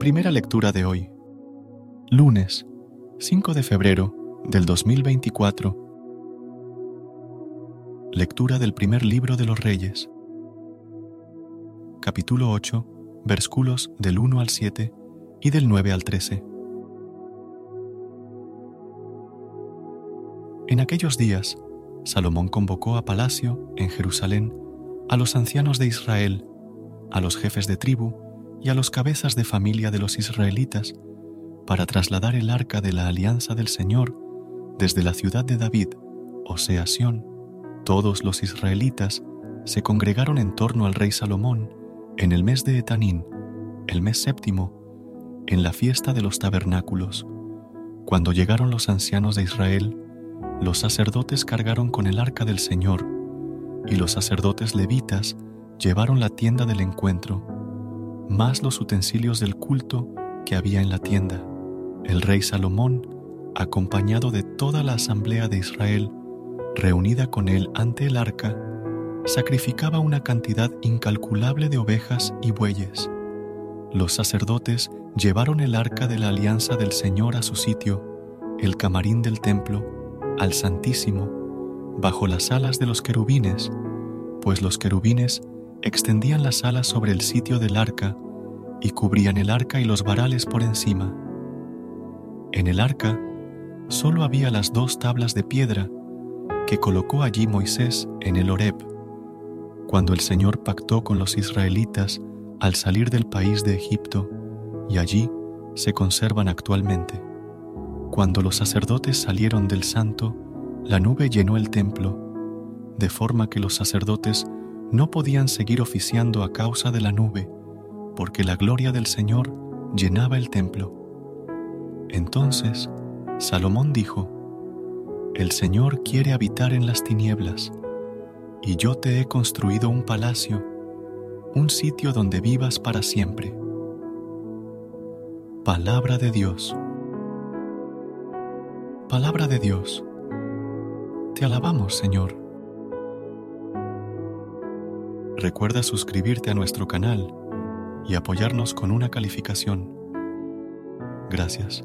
Primera lectura de hoy. Lunes, 5 de febrero del 2024. Lectura del primer libro de los Reyes. Capítulo 8, versículos del 1 al 7 y del 9 al 13. En aquellos días, Salomón convocó a palacio en Jerusalén a los ancianos de Israel, a los jefes de tribu y a los cabezas de familia de los israelitas para trasladar el arca de la alianza del Señor desde la ciudad de David, o sea, Sión. Todos los israelitas se congregaron en torno al rey Salomón en el mes de Etanín, el mes séptimo, en la fiesta de los tabernáculos. Cuando llegaron los ancianos de Israel, los sacerdotes cargaron con el arca del Señor, y los sacerdotes levitas llevaron la tienda del encuentro, más los utensilios del culto que había en la tienda. El rey Salomón, acompañado de toda la asamblea de Israel, reunida con él ante el arca, sacrificaba una cantidad incalculable de ovejas y bueyes. Los sacerdotes llevaron el arca de la alianza del Señor a su sitio, el camarín del templo, al Santísimo, bajo las alas de los querubines, pues los querubines extendían las alas sobre el sitio del arca y cubrían el arca y los varales por encima. En el arca solo había las dos tablas de piedra que colocó allí Moisés en el Horeb, cuando el Señor pactó con los israelitas al salir del país de Egipto, y allí se conservan actualmente. Cuando los sacerdotes salieron del santo, la nube llenó el templo, de forma que los sacerdotes no podían seguir oficiando a causa de la nube, porque la gloria del Señor llenaba el templo. Entonces Salomón dijo, El Señor quiere habitar en las tinieblas, y yo te he construido un palacio, un sitio donde vivas para siempre. Palabra de Dios. Palabra de Dios. Te alabamos, Señor. Recuerda suscribirte a nuestro canal y apoyarnos con una calificación. Gracias.